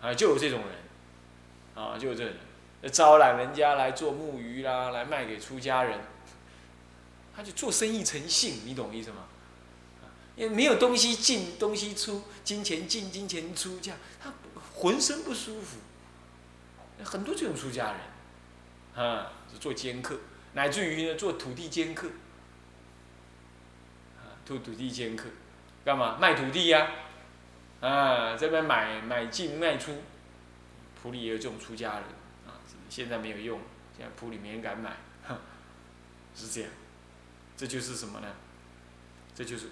啊，就有这种人，啊，就有这种人，招揽人家来做木鱼啦，来卖给出家人，他就做生意成性，你懂意思吗？因为没有东西进，东西出，金钱进，金钱出，这样他浑身不舒服。很多这种出家人，啊，做奸客，乃至于呢做土地奸客，啊，做土地奸客，干嘛卖土地呀？啊这边买买进卖出，普里也有这种出家人，啊，现在没有用，现在普里没人敢买，是这样，这就是什么呢？这就是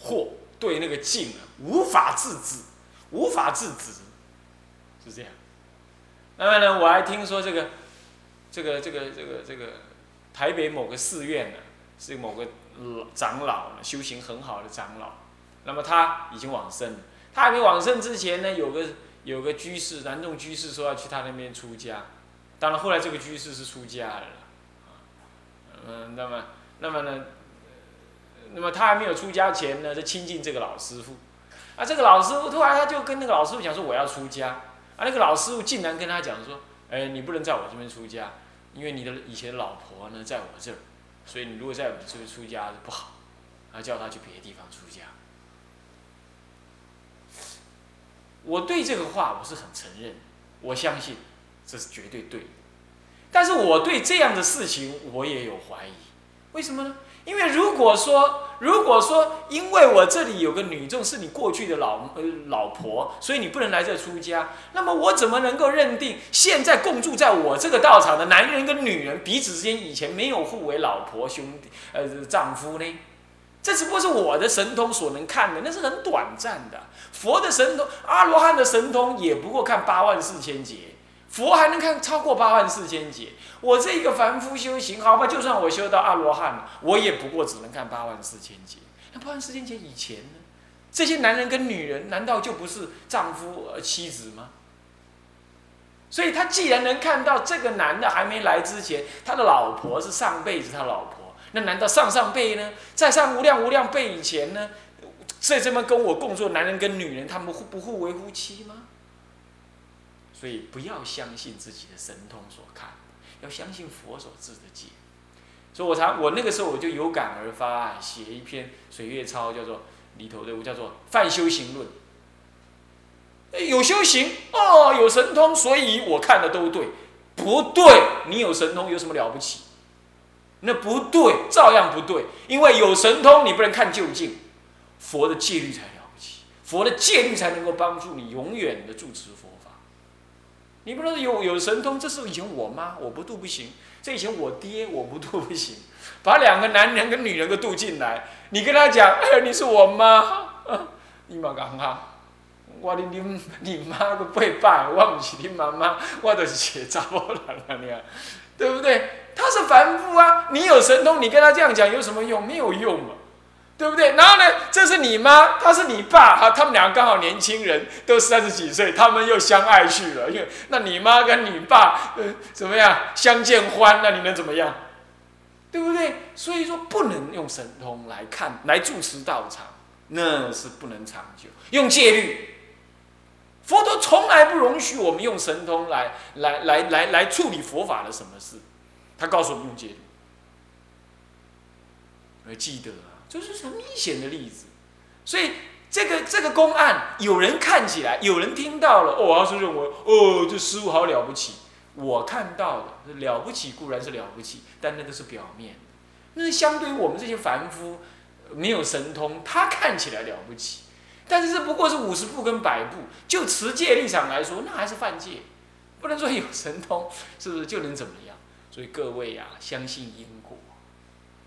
祸对那个境啊，无法制止，无法制止，是这样。那么呢，我还听说这个，这个这个这个这个台北某个寺院呢，是某个长老修行很好的长老。那么他已经往生了，他还没往生之前呢，有个有个居士，南众居士说要去他那边出家。当然后来这个居士是出家了，嗯，那么那么呢，那么他还没有出家前呢，就亲近这个老师傅。啊，这个老师傅突然他就跟那个老师傅讲说我要出家。啊，那个老师傅竟然跟他讲说，哎，你不能在我这边出家，因为你的以前老婆呢在我这儿，所以你如果在我这边出家不好，啊，叫他去别的地方出家。我对这个话我是很承认，我相信这是绝对对的。但是我对这样的事情我也有怀疑，为什么呢？因为如果说，如果说，因为我这里有个女众是你过去的老呃老婆，所以你不能来这出家，那么我怎么能够认定现在共住在我这个道场的男人跟女人彼此之间以前没有互为老婆兄弟呃丈夫呢？这只不过是我的神通所能看的，那是很短暂的。佛的神通，阿罗汉的神通也不过看八万四千劫，佛还能看超过八万四千劫。我这一个凡夫修行，好吧，就算我修到阿罗汉了，我也不过只能看八万四千劫。那八万四千劫以前呢？这些男人跟女人，难道就不是丈夫呃妻子吗？所以他既然能看到这个男的还没来之前，他的老婆是上辈子他老婆。那难道上上辈呢？在上无量无量辈以前呢？在这么跟我共作男人跟女人，他们互不互为夫妻吗？所以不要相信自己的神通所看，要相信佛所制的戒。所以我常我那个时候我就有感而发，写一篇水月抄，叫做里头的，我叫做《泛修行论》。有修行哦，有神通，所以我看的都对。不对，你有神通有什么了不起？那不对，照样不对，因为有神通，你不能看究竟。佛的戒律才了不起，佛的戒律才能够帮助你永远的住持佛法。你不能有有神通，这是以前我妈我不渡不行，这以前我爹我不渡不行，把两个男人跟女人都渡进来，你跟他讲，哎，你是我妈，你妈讲哈，我你你你妈个拜拜，我不是你妈妈，我就是写查某人啊，你看，对不对？他是凡夫啊，你有神通，你跟他这样讲有什么用？没有用啊，对不对？然后呢，这是你妈，他是你爸，哈，他们两个刚好年轻人，都三十几岁，他们又相爱去了。因为那你妈跟你爸，呃，怎么样相见欢？那你能怎么样？对不对？所以说不能用神通来看，来住持道场，那是不能长久。用戒律，佛陀从来不容许我们用神通来来来来来处理佛法的什么事。他告诉我们用戒律，要记得啊，这是很明显的例子。所以这个这个公案，有人看起来，有人听到了，哦，他是认为，哦，这师傅好了不起。我看到的了不起固然是了不起，但那个是表面。那是相对于我们这些凡夫，没有神通，他看起来了不起，但是这不过是五十步跟百步。就持戒立场来说，那还是犯戒，不能说有神通，是不是就能怎么样？所以各位啊，相信因果，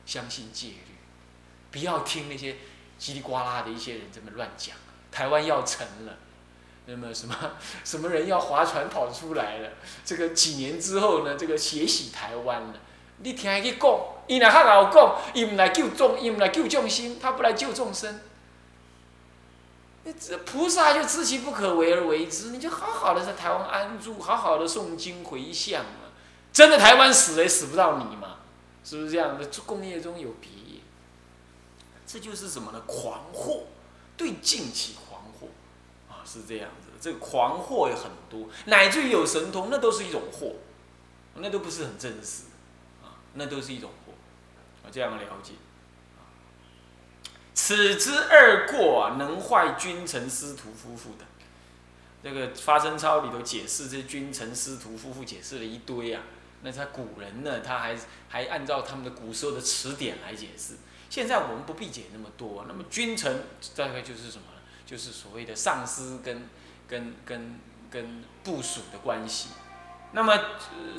相信戒律，不要听那些叽里呱啦的一些人这么乱讲。台湾要沉了，那么什么 什么人要划船跑出来了？这个几年之后呢？这个血洗台湾了。你听伊去讲，伊若较老讲，伊唔来救众，伊唔来救众生，他不来救众生。这菩萨就知其不可为而为之，你就好好的在台湾安住，好好的诵经回向嘛。真的台湾死也死不到你嘛？是不是这样的？这工业中有别，这就是什么呢？狂惑，对境起狂惑啊！是这样子，这个狂惑有很多，乃至于有神通，那都是一种惑，那都不是很真实，啊，那都是一种惑，啊，这样了解。此之二过啊，能坏君臣师徒夫妇的。这个《发生操》里头解释这君臣师徒夫妇解释了一堆啊，那他古人呢，他还还按照他们的古时候的词典来解释。现在我们不必解那么多。那么君臣大概就是什么？就是所谓的上司跟跟跟跟部属的关系。那么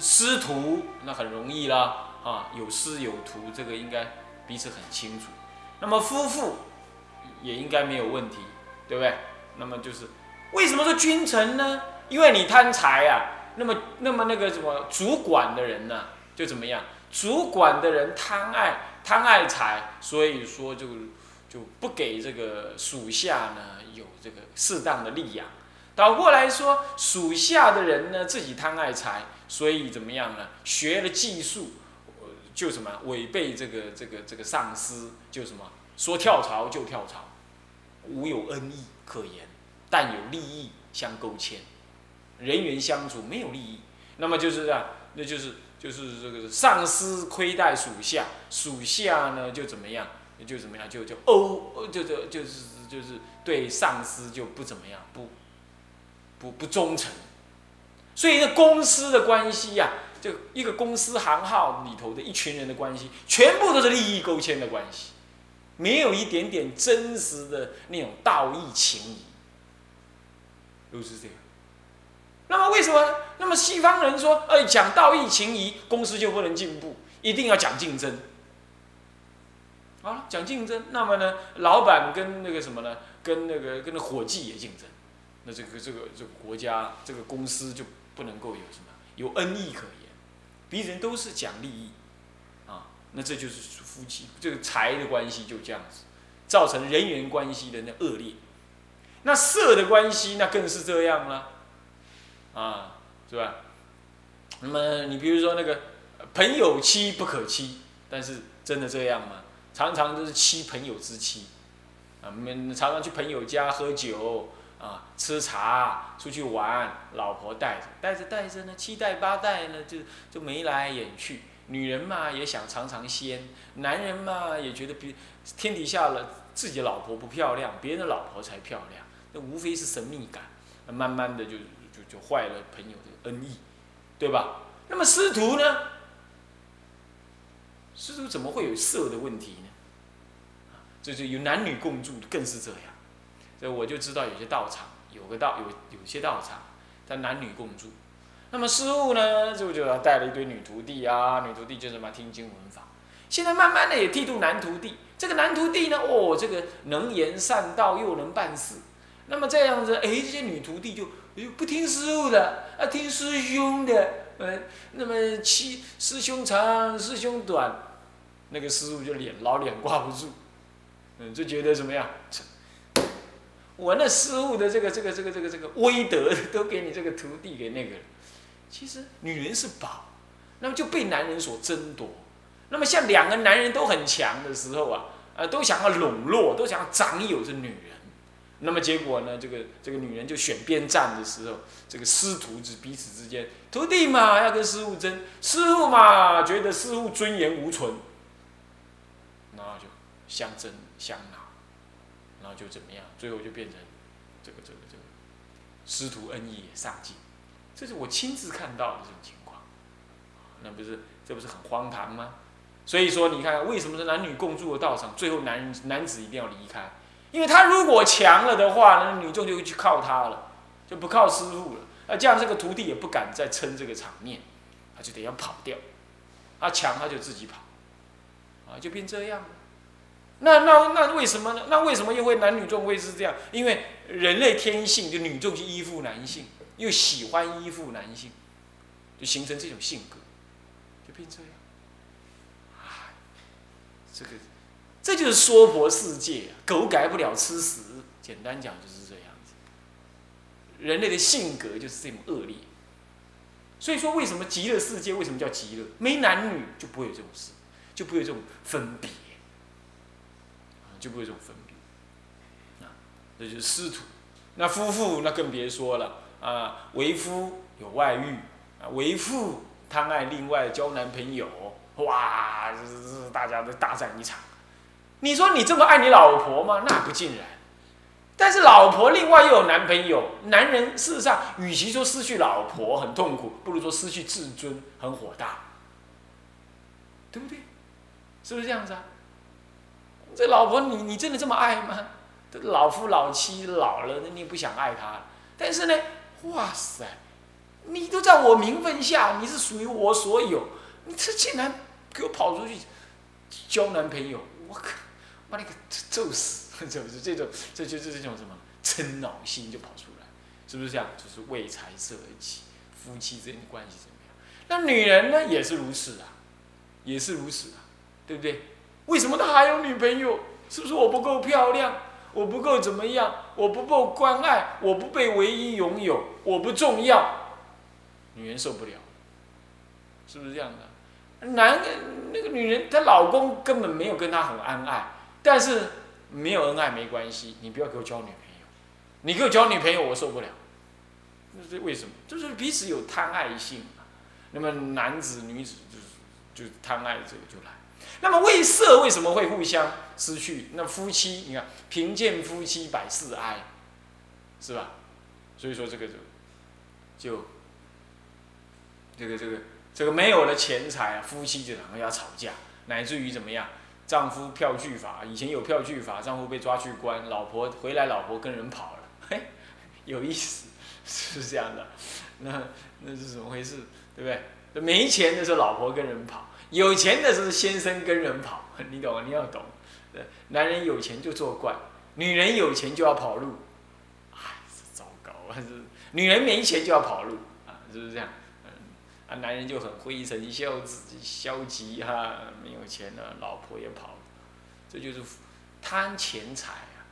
师徒那很容易啦，啊，有师有徒，这个应该彼此很清楚。那么夫妇也应该没有问题，对不对？那么就是为什么说君臣呢？因为你贪财啊，那么那么那个什么主管的人呢，就怎么样？主管的人贪爱贪爱财，所以说就就不给这个属下呢有这个适当的利养。倒过来说，属下的人呢自己贪爱财，所以怎么样呢？学了技术。就什么违背这个这个这个上司，就什么说跳槽就跳槽，无有恩义可言，但有利益相勾牵，人员相处没有利益，那么就是这样，那就是就是这个上司亏待属下，属下呢就怎么样，就怎么样，就就哦，就就就是就是对上司就不怎么样，不不不忠诚，所以这公司的关系呀。就一个公司行号里头的一群人的关系，全部都是利益勾牵的关系，没有一点点真实的那种道义情谊，都是这样。那么为什么？那么西方人说，哎，讲道义情谊，公司就不能进步，一定要讲竞争。啊，讲竞争，那么呢，老板跟那个什么呢，跟那个跟那伙计也竞争，那这个这个这个国家这个公司就不能够有什么有恩义可言。别人都是讲利益，啊，那这就是夫妻这个财的关系就这样子，造成人缘关系的那恶劣。那色的关系那更是这样了，啊，是吧？那么你比如说那个朋友妻不可欺，但是真的这样吗？常常都是欺朋友之妻，啊，我们常常去朋友家喝酒。啊，吃茶，出去玩，老婆带着，带着带着呢，七代八代呢，就就眉来眼去。女人嘛，也想尝尝鲜；男人嘛，也觉得比天底下了自己老婆不漂亮，别人的老婆才漂亮。那无非是神秘感，慢慢的就就就坏了朋友的恩义，对吧？那么师徒呢？师徒怎么会有色的问题呢？这就有男女共住，更是这样。所以我就知道有些道场有个道有有些道场，他男女共住。那么师傅呢，就就带了一堆女徒弟啊，女徒弟就什么听经闻法。现在慢慢的也剃度男徒弟，这个男徒弟呢，哦，这个能言善道又能办事。那么这样子，哎，这些女徒弟就不听师傅的，啊，听师兄的，呃，那么七师兄长，师兄短，那个师傅就脸老脸挂不住，嗯，就觉得怎么样？我那师傅的这个这个这个这个这个威德 都给你这个徒弟给那个，其实女人是宝，那么就被男人所争夺。那么像两个男人都很强的时候啊，呃，都想要笼络，都想要掌有这女人。那么结果呢，这个这个女人就选边站的时候，这个师徒之彼此之间，徒弟嘛要跟师傅争，师傅嘛觉得师傅尊严无存，然后就相争相恼。然后就怎么样？最后就变成这个这个这个师徒恩义也丧尽，这是我亲自看到的这种情况，那不是这不是很荒唐吗？所以说你看，为什么是男女共住的道场，最后男男子一定要离开？因为他如果强了的话，那女众就会去靠他了，就不靠师傅了。那这样这个徒弟也不敢再撑这个场面，他就得要跑掉。他强他就自己跑，啊，就变这样了。那那那为什么呢？那为什么又会男女众会是这样？因为人类天性就女众去依附男性，又喜欢依附男性，就形成这种性格，就变这样。这个这就是娑婆世界，狗改不了吃屎。简单讲就是这样子。人类的性格就是这么恶劣。所以说，为什么极乐世界为什么叫极乐？没男女就不会有这种事，就不会有这种分别。就不会这种分别，啊，这就是师徒。那夫妇那更别说了啊，为夫有外遇啊，为妇贪爱另外交男朋友，哇，这这大家都大战一场。你说你这么爱你老婆吗？那不尽然。但是老婆另外又有男朋友，男人事实上与其说失去老婆很痛苦，不如说失去自尊很火大，对不对？是不是这样子啊？这老婆你你真的这么爱吗？老夫老妻老了，那你不想爱他？但是呢，哇塞，你都在我名分下，你是属于我所有，你这竟然给我跑出去交男朋友，我靠，把你给揍死！这不是这种，这就是这种什么嗔恼心就跑出来，是不是这样？就是为财色而起，夫妻之间的关系怎么样？那女人呢，也是如此啊，也是如此啊，对不对？为什么他还有女朋友？是不是我不够漂亮？我不够怎么样？我不够关爱？我不被唯一拥有？我不重要？女人受不了，是不是这样的？男那个女人，她老公根本没有跟她很恩爱，但是。没有恩爱没关系，你不要给我交女朋友，你给我交女朋友我受不了。那是为什么？就是彼此有贪爱性嘛。那么男子女子就是就贪爱这个就来。那么为色为什么会互相失去？那夫妻你看贫贱夫妻百事哀，是吧？所以说这个就就这个这个这个没有了钱财，夫妻就两个要吵架，乃至于怎么样？丈夫票据法，以前有票据法，丈夫被抓去关，老婆回来，老婆跟人跑了，嘿，有意思，是这样的，那那是怎么回事？对不对？没钱的时候老婆跟人跑，有钱的是先生跟人跑，你懂？你要懂，男人有钱就作怪，女人有钱就要跑路，哎，糟糕啊！是女人没钱就要跑路啊，是不是这样？啊，男人就很灰尘消极消极哈，没有钱了，老婆也跑了，这就是贪钱财啊，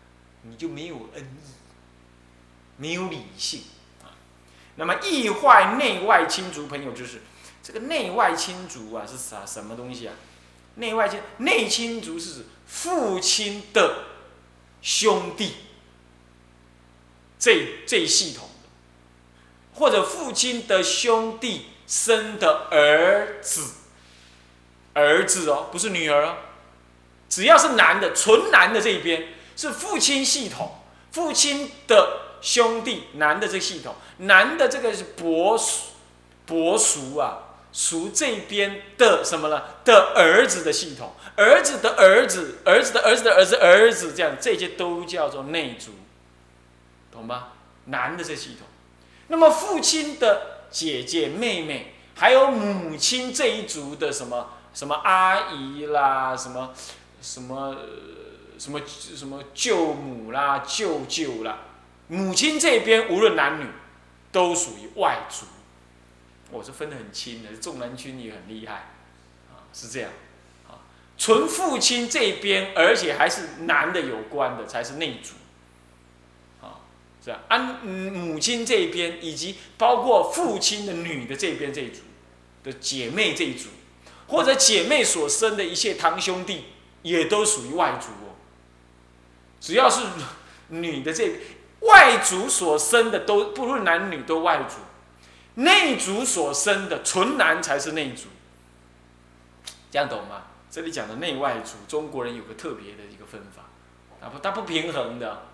你就没有恩义，没有理性啊。那么易坏内外亲族朋友，就是这个内外亲族啊，是啥什么东西啊？内外亲内亲族是指父亲的兄弟，这这一系统，或者父亲的兄弟。生的儿子，儿子哦，不是女儿哦，只要是男的，纯男的这一边是父亲系统，父亲的兄弟，男的这系统，男的这个是伯叔，伯叔啊，叔这边的什么呢？的儿子的系统，儿子的儿子，儿子的儿子的儿子儿子，这样这些都叫做内族，懂吗？男的这系统，那么父亲的。姐姐、妹妹，还有母亲这一族的什么什么阿姨啦，什么什么什么什么舅母啦、舅舅啦，母亲这边无论男女，都属于外族。我是分得很清的，重男轻女很厉害，啊，是这样，啊，纯父亲这边，而且还是男的有关的，才是内族。是吧？按母亲这边，以及包括父亲的女的这边这一组的姐妹这一组，或者姐妹所生的一切堂兄弟，也都属于外族哦。只要是女的这外族所生的，都不论男女都外族；内族所生的纯男才是内族。这样懂吗？这里讲的内外族，中国人有个特别的一个分法，啊不，平衡的，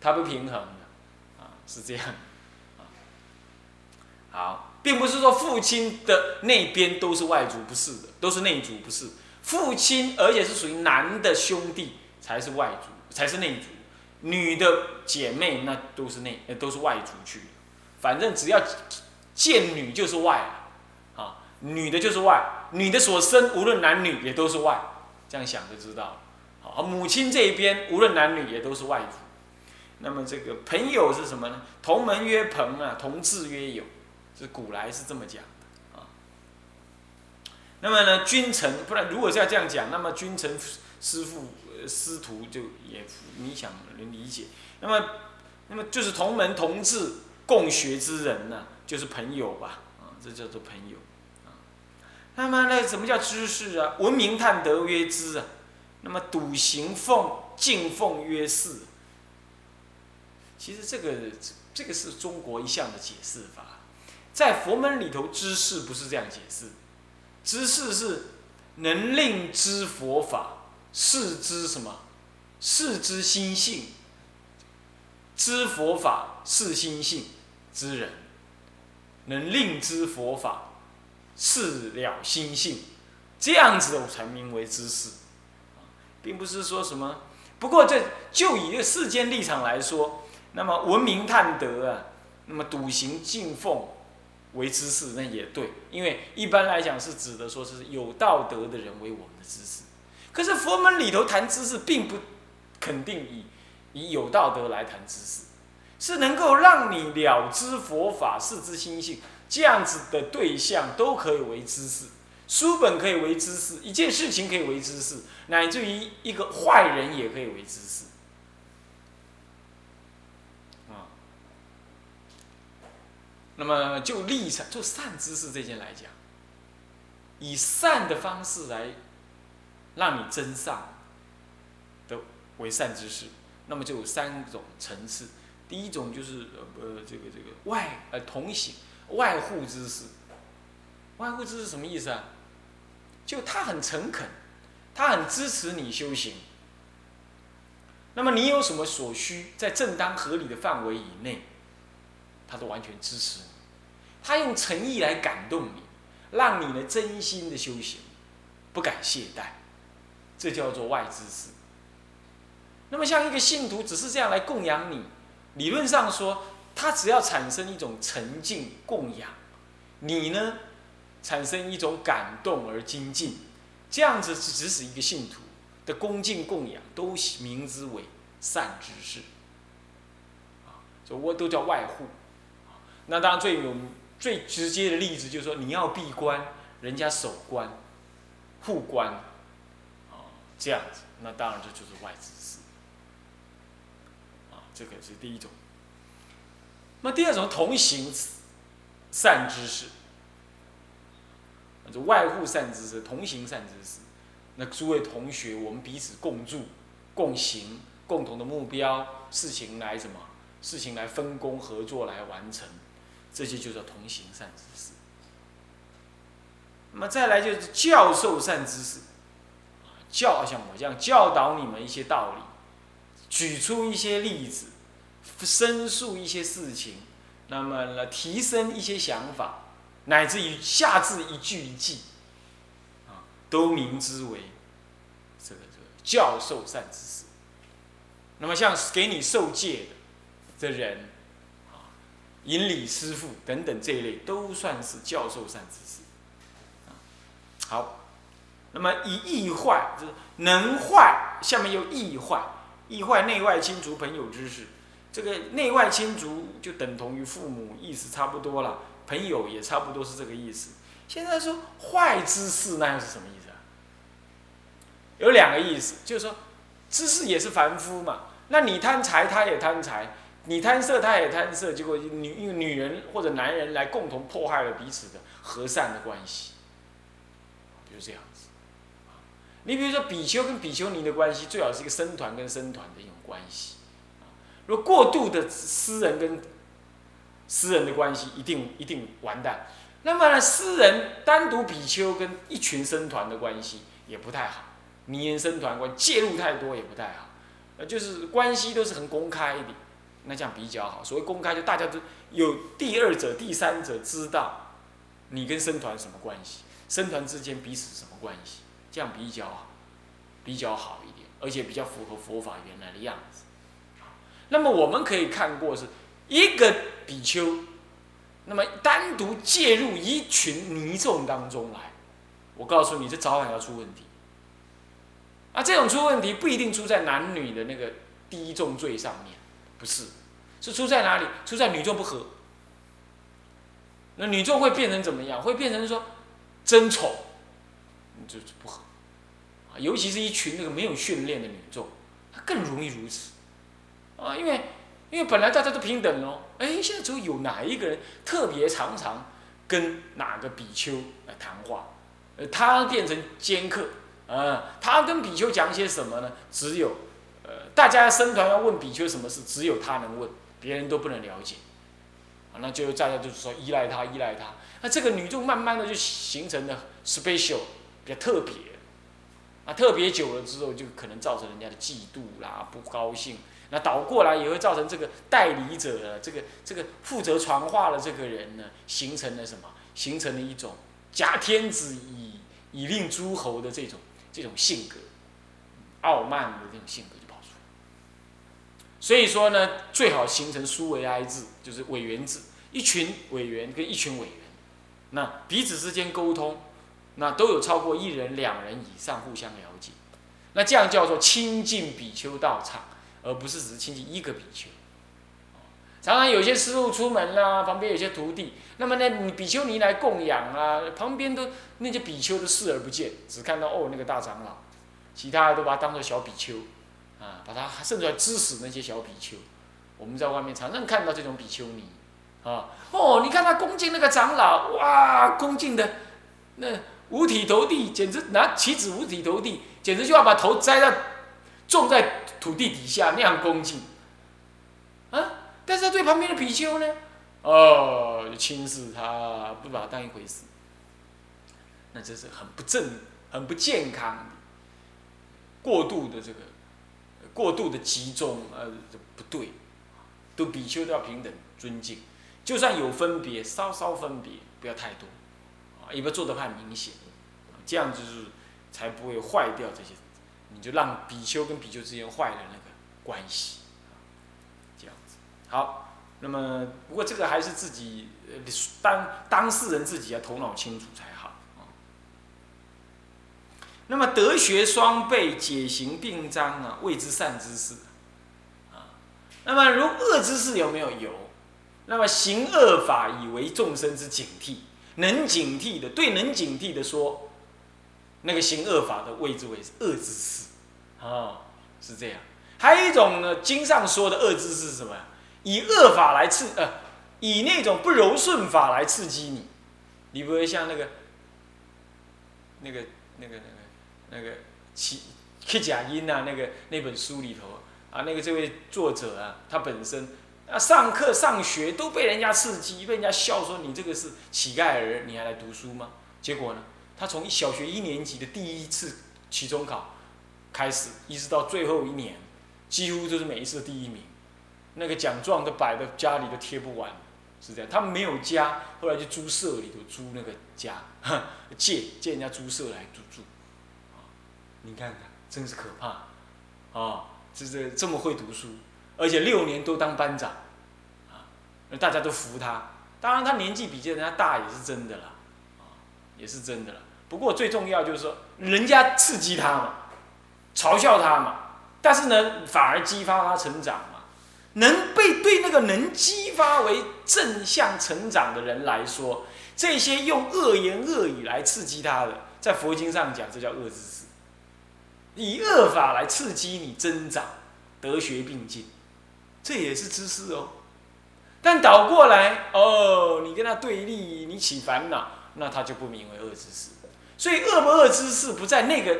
他不平衡的，啊。是这样，啊好，并不是说父亲的那边都是外族，不是的，都是内族，不是。父亲而且是属于男的兄弟才是外族，才是内族，女的姐妹那都是内，都是外族去。反正只要见女就是外啊，女的就是外，女的所生无论男女也都是外，这样想就知道了。好，母亲这一边无论男女也都是外族。那么这个朋友是什么呢？同门曰朋啊，同志曰友，是古来是这么讲的啊。那么呢，君臣不然，如果是要这样讲，那么君臣师父师徒就也你想能理解。那么，那么就是同门同志共学之人呢，就是朋友吧啊，这叫做朋友啊。那么呢，什么叫知识啊？文明探德曰知啊。那么笃行奉敬奉曰事。其实这个这个是中国一向的解释法，在佛门里头，知识不是这样解释，知识是能令知佛法，是知什么？是知心性，知佛法是心性之人，能令知佛法，事了心性，这样子的我才名为知识，并不是说什么。不过这就以这世间立场来说。那么文明探德啊，那么笃行敬奉为知识，那也对，因为一般来讲是指的说是有道德的人为我们的知识。可是佛门里头谈知识，并不肯定以以有道德来谈知识，是能够让你了知佛法、视之心性这样子的对象都可以为知识，书本可以为知识，一件事情可以为知识，乃至于一个坏人也可以为知识。啊那么就立场，就善知识这件来讲，以善的方式来让你增上的为善知识，那么就有三种层次。第一种就是呃呃这个这个外呃同行外护知识，外护知识什么意思啊？就他很诚恳，他很支持你修行。那么你有什么所需，在正当合理的范围以内。他都完全支持你，他用诚意来感动你，让你呢真心的修行，不敢懈怠，这叫做外知识。那么像一个信徒只是这样来供养你，理论上说，他只要产生一种沉静供养，你呢产生一种感动而精进，这样子只是一个信徒的恭敬供养，都名之为善知识，啊，这我都叫外护。那当然最有最直接的例子就是说，你要闭关，人家守关、护关，啊，这样子，那当然这就是外知识，这个是第一种。那第二种同行善知识，就外护善知识，同行善知识。那诸位同学，我们彼此共住、共行，共同的目标，事情来什么？事情来分工合作来完成。这些就叫同行善知识。那么再来就是教授善知识，教像我这样教导你们一些道理，举出一些例子，申诉一些事情，那么来提升一些想法，乃至于下至一句一句，啊，都名之为这个这个教授善知识。那么像给你受戒的的人。引礼师傅等等这一类都算是教授善知识。好，那么以易坏就是能坏，下面又易坏，易坏内外亲族朋友之事。这个内外亲族就等同于父母，意思差不多了。朋友也差不多是这个意思。现在说坏知识，那又是什么意思啊？有两个意思，就是说知识也是凡夫嘛，那你贪财，他也贪财。你贪色，他也贪色，结果女因为女人或者男人来共同破坏了彼此的和善的关系，就是这样。你比如说比丘跟比丘尼的关系，最好是一个僧团跟僧团的一种关系。如果过度的私人跟私人的关系，一定一定完蛋。那么呢，私人单独比丘跟一群僧团的关系也不太好，迷人僧团关介入太多也不太好。呃，就是关系都是很公开的。那这样比较好。所谓公开，就大家都有第二者、第三者知道你跟僧团什么关系，僧团之间彼此什么关系，这样比较，比较好一点，而且比较符合佛法原来的样子。那么我们可以看过是一个比丘，那么单独介入一群尼众当中来，我告诉你，这早晚要出问题。啊，这种出问题不一定出在男女的那个第一重罪上面。不是，是出在哪里？出在女众不和。那女众会变成怎么样？会变成说争宠，就不和。尤其是一群那个没有训练的女众，她更容易如此。啊，因为因为本来大家都平等哦，哎，现在只有有哪一个人特别常常跟哪个比丘来谈话，呃，他变成尖客，啊，他跟比丘讲些什么呢？只有呃。大家僧团要问比丘什么事，只有他能问，别人都不能了解，啊，那就大家就是说依赖他，依赖他，那这个女众慢慢的就形成了 special，比较特别，啊，特别久了之后就可能造成人家的嫉妒啦，不高兴，那倒过来也会造成这个代理者，这个这个负责传话的这个人呢，形成了什么？形成了一种假天子以以令诸侯的这种这种性格，傲慢的这种性格就跑出来。所以说呢，最好形成苏维埃制，就是委员制，一群委员跟一群委员，那彼此之间沟通，那都有超过一人、两人以上互相了解，那这样叫做亲近比丘道场，而不是只是亲近一个比丘。常常有些师傅出门啦，旁边有些徒弟，那么呢，比丘尼来供养啊，旁边都那些比丘都视而不见，只看到哦那个大长老，其他的都把他当做小比丘，啊，把他甚至还支使那些小比丘。我们在外面常常看到这种比丘尼，啊，哦，你看他恭敬那个长老，哇，恭敬的那五体投地，简直拿棋子五体投地，简直就要把头栽在种在土地底下那样恭敬，啊。但是他对旁边的比丘呢，哦，轻视他，不把他当一回事，那这是很不正、很不健康，过度的这个，过度的集中，呃，不对，都比丘都要平等尊敬，就算有分别，稍稍分别，不要太多，也不要做的太明显，这样就是才不会坏掉这些，你就让比丘跟比丘之间坏了那个关系。这样子好，那么不过这个还是自己呃当当事人自己要头脑清楚才好啊。那么德学双倍，解行并章啊，谓之善知识啊。那么如恶知识有没有有？那么行恶法以为众生之警惕，能警惕的对能警惕的说，那个行恶法的谓之为恶知识啊，是这样。还有一种呢，经上说的恶知识是什么？以恶法来刺，呃，以那种不柔顺法来刺激你，你不会像那个，那个、那个、那个、那个《七七甲音》呐，那个那本书里头啊，那个这位作者啊，他本身啊，上课上学都被人家刺激，被人家笑说你这个是乞丐儿，你还来读书吗？结果呢，他从小学一年级的第一次期中考开始，一直到最后一年，几乎就是每一次第一名。那个奖状都摆在家里都贴不完，是这样。他们没有家，后来就租舍里头租那个家，借借人家租舍来住住。你看看，真是可怕，啊，这这这么会读书，而且六年都当班长，啊，大家都服他。当然他年纪比人家大也是真的了，啊，也是真的了。不过最重要就是说，人家刺激他嘛，嘲笑他嘛，但是呢，反而激发他成长嘛。能被对那个能激发为正向成长的人来说，这些用恶言恶语来刺激他的，在佛经上讲，这叫恶知识。以恶法来刺激你增长，德学并进，这也是知识哦。但倒过来哦，你跟他对立，你起烦恼，那他就不名为恶知识。所以恶不恶知识不在那个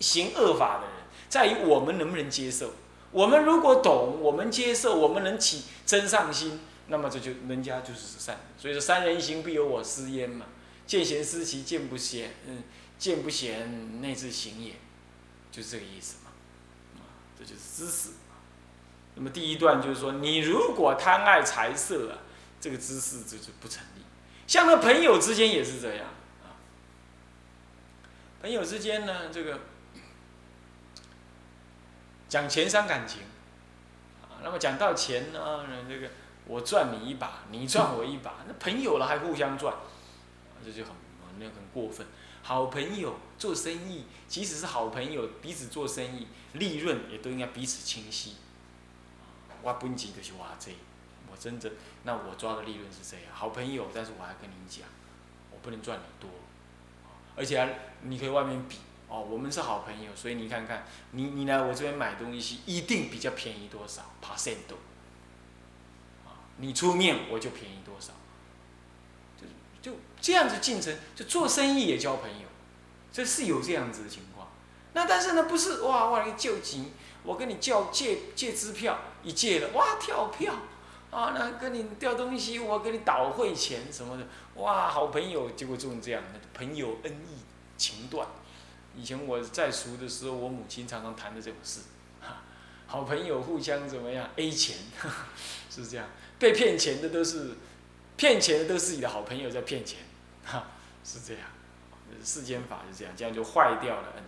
行恶法的人，在于我们能不能接受。我们如果懂，我们接受，我们能起真上心，那么这就人家就是善。所以说，三人行必有我师焉嘛。见贤思齐，见不贤，嗯，见不贤内自省也，就是这个意思嘛。啊，这就是知识。那么第一段就是说，你如果贪爱财色啊，这个知识就是不成立。像那朋友之间也是这样啊。朋友之间呢，这个。讲钱伤感情，啊，那么讲到钱呢，这个我赚你一把，你赚我一把，那朋友了还互相赚，这就很那很过分。好朋友做生意，即使是好朋友彼此做生意，利润也都应该彼此清晰。我本钱就是我这，我真的，那我抓的利润是这样。好朋友，但是我还跟你讲，我不能赚你多，而且你可以外面比。哦，我们是好朋友，所以你看看，你你来我这边买东西，一定比较便宜多少，percent 多，啊，你出面我就便宜多少，就就这样子进程，就做生意也交朋友，这是有这样子的情况。那但是呢，不是哇哇，你救急，我跟你叫借借支票，一借了哇跳票，啊，那跟你掉东西，我给你倒汇钱什么的，哇，好朋友，结果就这样的，朋友恩义情断。以前我在熟的时候，我母亲常常谈的这种事，哈好朋友互相怎么样 A 钱，是这样，被骗钱的都是，骗钱的都是你的好朋友在骗钱，哈，是这样，世间法是这样，这样就坏掉了恩。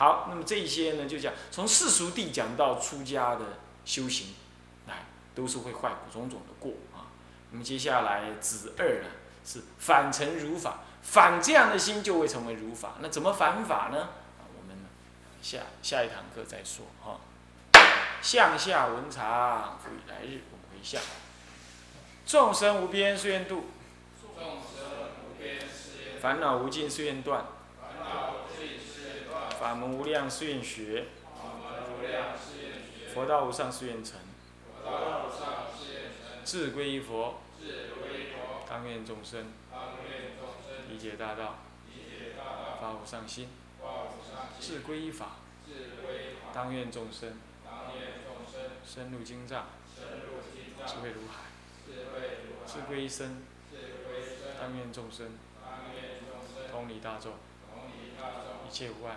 好，那么这一些呢，就讲从世俗地讲到出家的修行，来都是会坏种种的过啊。那么接下来子二呢，是反成如法。反这样的心就会成为如法，那怎么反法呢？啊，我们下下一堂课再说哈。向下文长，复以来日，我们回向。众生无边誓愿度，烦恼无尽誓愿断，法门无量誓愿学，佛道无上誓愿成，志归一佛，当愿众生。理解大道，发无上心，志归依法，当愿众生。深入经藏，智慧如海，志归一生，当愿众生。通理大众，一切无碍，